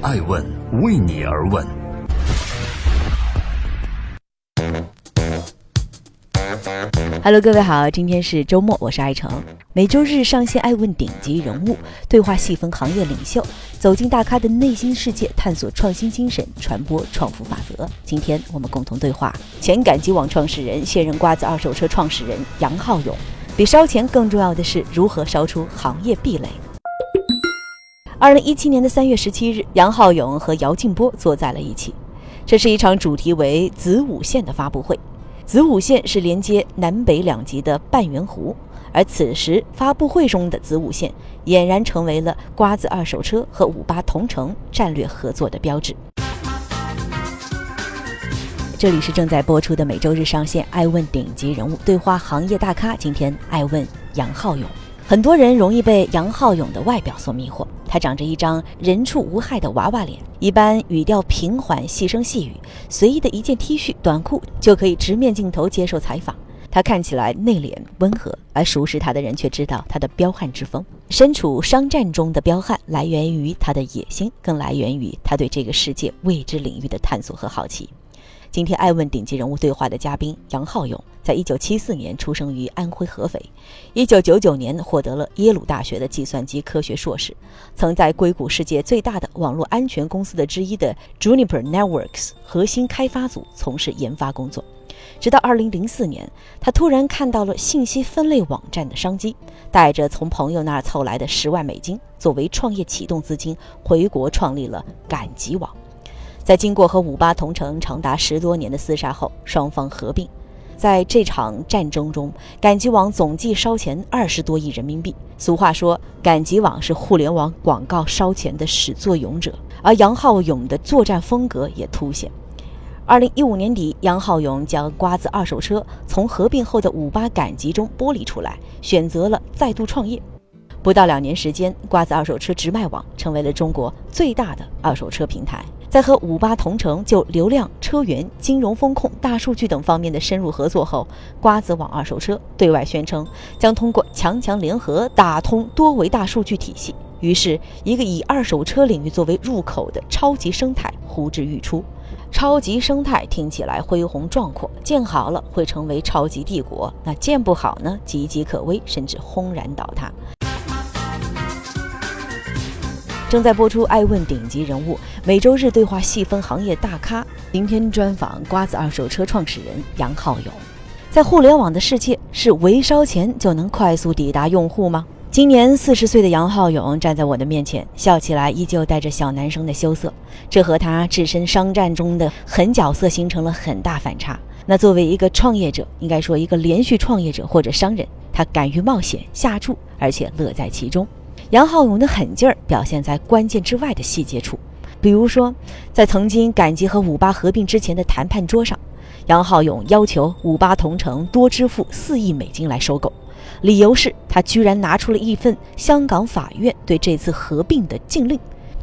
爱问为你而问。Hello，各位好，今天是周末，我是爱成。每周日上线爱问顶级人物，对话细分行业领袖，走进大咖的内心世界，探索创新精神，传播创富法则。今天我们共同对话前赶集网创始人、现任瓜子二手车创始人杨浩勇。比烧钱更重要的是如何烧出行业壁垒。二零一七年的三月十七日，杨浩勇和姚劲波坐在了一起，这是一场主题为“子午线”的发布会。子午线是连接南北两极的半圆弧，而此时发布会中的子午线俨然成为了瓜子二手车和五八同城战略合作的标志。这里是正在播出的每周日上线《爱问顶级人物》对话行业大咖，今天爱问杨浩勇。很多人容易被杨浩勇的外表所迷惑，他长着一张人畜无害的娃娃脸，一般语调平缓、细声细语，随意的一件 T 恤、短裤就可以直面镜头接受采访。他看起来内敛温和，而熟识他的人却知道他的彪悍之风。身处商战中的彪悍，来源于他的野心，更来源于他对这个世界未知领域的探索和好奇。今天爱问顶级人物对话的嘉宾杨浩勇，在一九七四年出生于安徽合肥，一九九九年获得了耶鲁大学的计算机科学硕士，曾在硅谷世界最大的网络安全公司的之一的 Juniper Networks 核心开发组从事研发工作。直到二零零四年，他突然看到了信息分类网站的商机，带着从朋友那儿凑来的十万美金作为创业启动资金，回国创立了赶集网。在经过和五八同城长达十多年的厮杀后，双方合并。在这场战争中，赶集网总计烧钱二十多亿人民币。俗话说，赶集网是互联网广告烧钱的始作俑者，而杨浩勇的作战风格也凸显。二零一五年底，杨浩勇将瓜子二手车从合并后的五八赶集中剥离出来，选择了再度创业。不到两年时间，瓜子二手车直卖网成为了中国最大的二手车平台。在和五八同城就流量、车源、金融风控、大数据等方面的深入合作后，瓜子网二手车对外宣称将通过强强联合打通多维大数据体系。于是，一个以二手车领域作为入口的超级生态呼之欲出。超级生态听起来恢宏壮阔，建好了会成为超级帝国；那建不好呢，岌岌可危，甚至轰然倒塌。正在播出《爱问顶级人物》，每周日对话细分行业大咖。今天专访瓜子二手车创始人杨浩勇。在互联网的世界，是围烧钱就能快速抵达用户吗？今年四十岁的杨浩勇站在我的面前，笑起来依旧带着小男生的羞涩，这和他置身商战中的狠角色形成了很大反差。那作为一个创业者，应该说一个连续创业者或者商人，他敢于冒险下注，而且乐在其中。杨浩勇的狠劲儿表现在关键之外的细节处，比如说，在曾经赶集和五八合并之前的谈判桌上，杨浩勇要求五八同城多支付四亿美金来收购，理由是他居然拿出了一份香港法院对这次合并的禁令。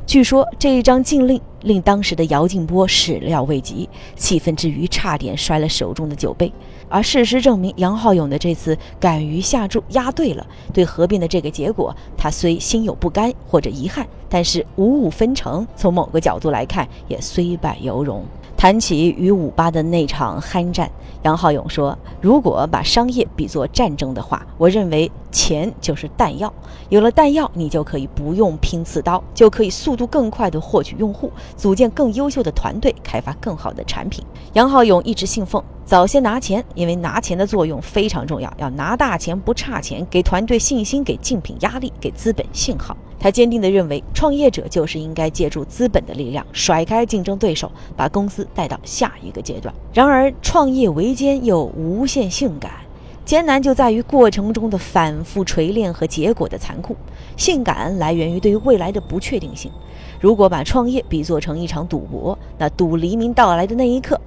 据说这一张禁令令当时的姚劲波始料未及，气愤之余差点摔了手中的酒杯。而事实证明，杨浩勇的这次敢于下注押对了。对合并的这个结果，他虽心有不甘或者遗憾，但是五五分成，从某个角度来看，也虽败犹荣。谈起与五八的那场酣战，杨浩勇说：“如果把商业比作战争的话，我认为钱就是弹药。有了弹药，你就可以不用拼刺刀，就可以速度更快地获取用户，组建更优秀的团队，开发更好的产品。”杨浩勇一直信奉。早先拿钱，因为拿钱的作用非常重要，要拿大钱不差钱，给团队信心，给竞品压力，给资本信号。他坚定地认为，创业者就是应该借助资本的力量，甩开竞争对手，把公司带到下一个阶段。然而，创业维艰又无限性感，艰难就在于过程中的反复锤炼和结果的残酷，性感来源于对于未来的不确定性。如果把创业比作成一场赌博，那赌黎明到来的那一刻。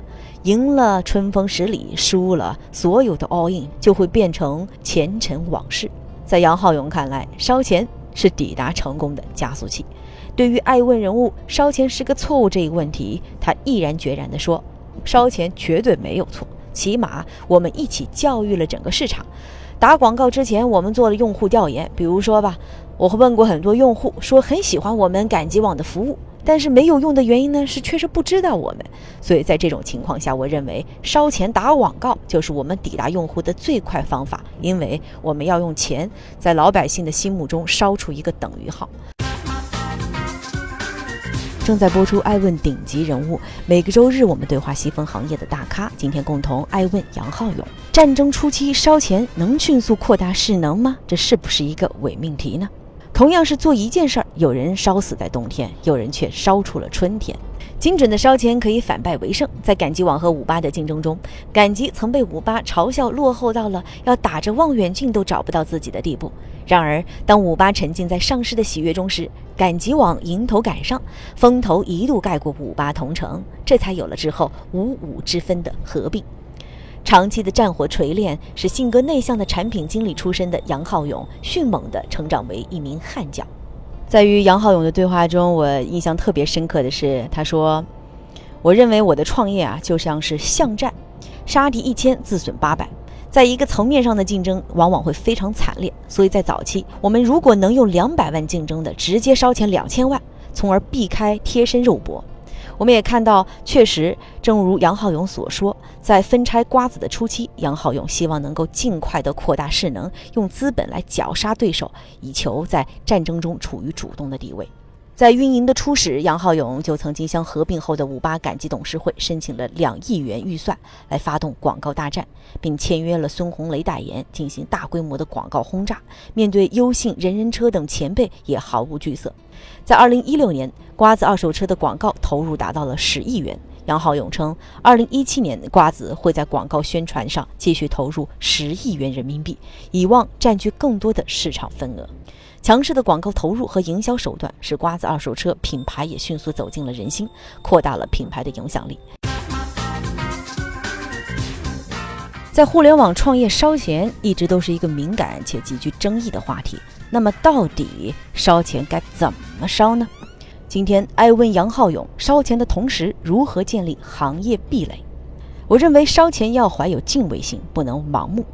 赢了春风十里，输了所有的 all in，就会变成前尘往事。在杨浩勇看来，烧钱是抵达成功的加速器。对于爱问人物烧钱是个错误这一问题，他毅然决然地说：“烧钱绝对没有错，起码我们一起教育了整个市场。打广告之前，我们做了用户调研，比如说吧，我会问过很多用户，说很喜欢我们赶集网的服务。”但是没有用的原因呢，是确实不知道我们。所以在这种情况下，我认为烧钱打广告就是我们抵达用户的最快方法，因为我们要用钱在老百姓的心目中烧出一个等于号。正在播出《爱问顶级人物》，每个周日我们对话细分行业的大咖。今天共同爱问杨浩勇：战争初期烧钱能迅速扩大势能吗？这是不是一个伪命题呢？同样是做一件事儿，有人烧死在冬天，有人却烧出了春天。精准的烧钱可以反败为胜。在赶集网和五八的竞争中，赶集曾被五八嘲笑落后到了要打着望远镜都找不到自己的地步。然而，当五八沉浸在上市的喜悦中时，赶集网迎头赶上，风头一度盖过五八同城，这才有了之后五五之分的合并。长期的战火锤炼，使性格内向的产品经理出身的杨浩勇迅猛地成长为一名悍将。在与杨浩勇的对话中，我印象特别深刻的是，他说：“我认为我的创业啊，就像是巷战，杀敌一千，自损八百。在一个层面上的竞争，往往会非常惨烈。所以在早期，我们如果能用两百万竞争的，直接烧钱两千万，从而避开贴身肉搏。”我们也看到，确实，正如杨浩勇所说，在分拆瓜子的初期，杨浩勇希望能够尽快的扩大势能，用资本来绞杀对手，以求在战争中处于主动的地位。在运营的初始，杨浩勇就曾经向合并后的五八赶集董事会申请了两亿元预算，来发动广告大战，并签约了孙红雷代言，进行大规模的广告轰炸。面对优信、人人车等前辈，也毫无惧色。在二零一六年，瓜子二手车的广告投入达到了十亿元。杨浩勇称，二零一七年瓜子会在广告宣传上继续投入十亿元人民币，以望占据更多的市场份额。强势的广告投入和营销手段，使瓜子二手车品牌也迅速走进了人心，扩大了品牌的影响力。在互联网创业烧钱一直都是一个敏感且极具争议的话题。那么，到底烧钱该怎么烧呢？今天爱问杨浩勇：烧钱的同时如何建立行业壁垒？我认为烧钱要怀有敬畏心，不能盲目。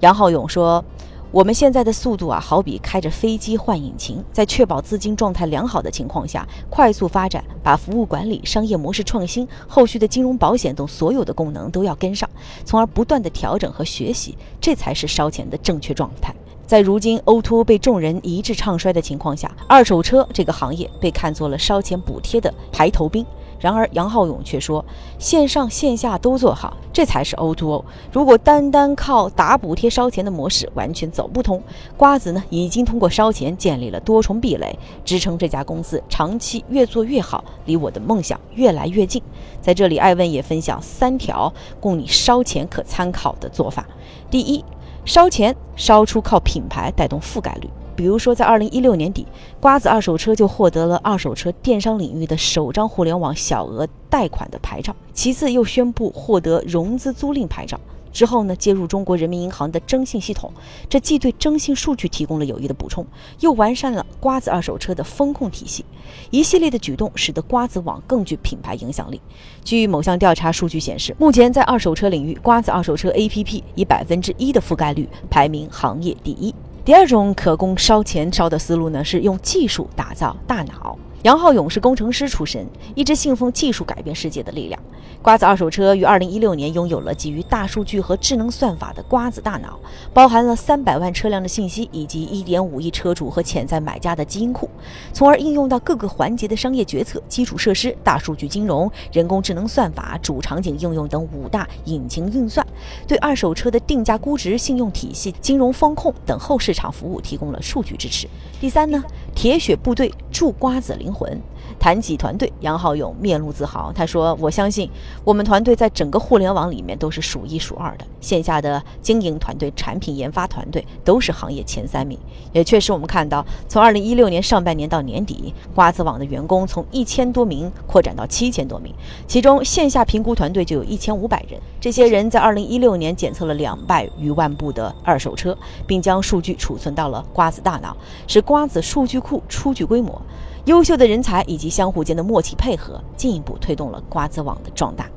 杨浩勇说。我们现在的速度啊，好比开着飞机换引擎，在确保资金状态良好的情况下，快速发展，把服务管理、商业模式创新、后续的金融保险等所有的功能都要跟上，从而不断的调整和学习，这才是烧钱的正确状态。在如今 O2O 被众人一致唱衰的情况下，二手车这个行业被看作了烧钱补贴的排头兵。然而，杨浩勇却说，线上线下都做好，这才是 O2O。如果单单靠打补贴烧钱的模式，完全走不通。瓜子呢，已经通过烧钱建立了多重壁垒，支撑这家公司长期越做越好，离我的梦想越来越近。在这里，艾问也分享三条供你烧钱可参考的做法。第一，烧钱烧出靠品牌带动覆盖率。比如说，在二零一六年底，瓜子二手车就获得了二手车电商领域的首张互联网小额贷款的牌照，其次又宣布获得融资租赁牌照。之后呢，接入中国人民银行的征信系统，这既对征信数据提供了有益的补充，又完善了瓜子二手车的风控体系。一系列的举动使得瓜子网更具品牌影响力。据某项调查数据显示，目前在二手车领域，瓜子二手车 APP 以百分之一的覆盖率排名行业第一。第二种可供烧钱烧的思路呢，是用技术打造大脑。杨浩勇是工程师出身，一直信奉技术改变世界的力量。瓜子二手车于二零一六年拥有了基于大数据和智能算法的瓜子大脑，包含了三百万车辆的信息以及一点五亿车主和潜在买家的基因库，从而应用到各个环节的商业决策、基础设施、大数据金融、人工智能算法、主场景应用等五大引擎运算，对二手车的定价、估值、信用体系、金融风控等后市场服务提供了数据支持。第三呢，铁血部队铸瓜子灵魂。谈起团队，杨浩勇面露自豪。他说：“我相信我们团队在整个互联网里面都是数一数二的。线下的经营团队、产品研发团队都是行业前三名。也确实，我们看到，从二零一六年上半年到年底，瓜子网的员工从一千多名扩展到七千多名，其中线下评估团队就有一千五百人。这些人在二零一六年检测了两百余万部的二手车，并将数据储存到了瓜子大脑，使瓜子数据库初具规模。”优秀的人才以及相互间的默契配合，进一步推动了瓜子网的壮大。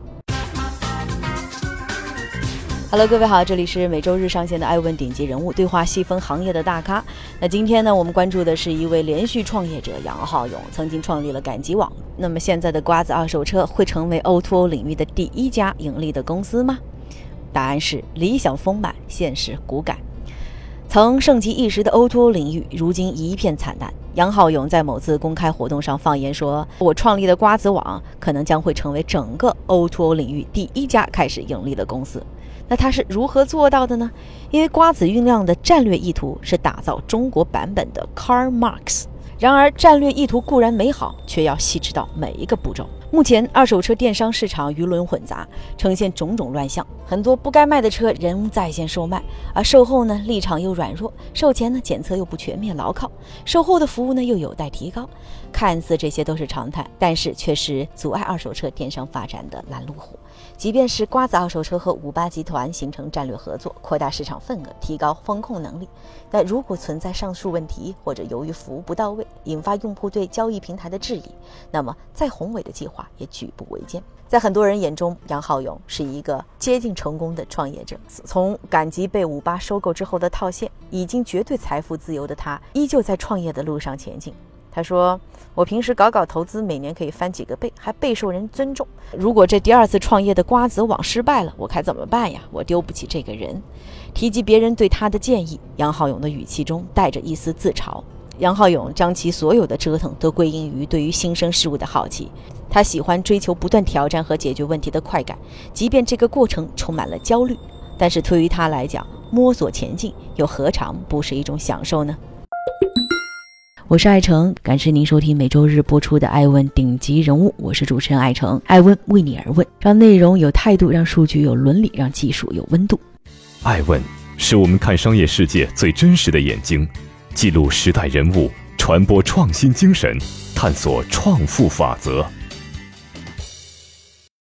Hello，各位好，这里是每周日上线的《爱问顶级人物》，对话细分行业的大咖。那今天呢，我们关注的是一位连续创业者杨浩勇，曾经创立了赶集网。那么现在的瓜子二手车会成为 O2O 领域的第一家盈利的公司吗？答案是理想丰满，现实骨感。曾盛极一时的 O2O 领域，如今一片惨淡。杨浩勇在某次公开活动上放言说：“我创立的瓜子网可能将会成为整个 O2O 领域第一家开始盈利的公司。”那他是如何做到的呢？因为瓜子酝酿的战略意图是打造中国版本的 Car Marks。然而，战略意图固然美好，却要细致到每一个步骤。目前，二手车电商市场鱼龙混杂，呈现种种乱象，很多不该卖的车仍在线售卖，而售后呢立场又软弱，售前呢检测又不全面牢靠，售后的服务呢又有待提高。看似这些都是常态，但是却是阻碍二手车电商发展的拦路虎。即便是瓜子二手车和五八集团形成战略合作，扩大市场份额，提高风控能力，但如果存在上述问题，或者由于服务不到位，引发用户对交易平台的质疑，那么再宏伟的计划话也举步维艰。在很多人眼中，杨浩勇是一个接近成功的创业者。从赶集被五八收购之后的套现，已经绝对财富自由的他，依旧在创业的路上前进。他说：“我平时搞搞投资，每年可以翻几个倍，还备受人尊重。如果这第二次创业的瓜子网失败了，我该怎么办呀？我丢不起这个人。”提及别人对他的建议，杨浩勇的语气中带着一丝自嘲。杨浩勇将其所有的折腾都归因于对于新生事物的好奇。他喜欢追求不断挑战和解决问题的快感，即便这个过程充满了焦虑，但是对于他来讲，摸索前进又何尝不是一种享受呢？我是爱成，感谢您收听每周日播出的《爱问顶级人物》，我是主持人爱成。爱问为你而问，让内容有态度，让数据有伦理，让技术有温度。爱问是我们看商业世界最真实的眼睛，记录时代人物，传播创新精神，探索创富法则。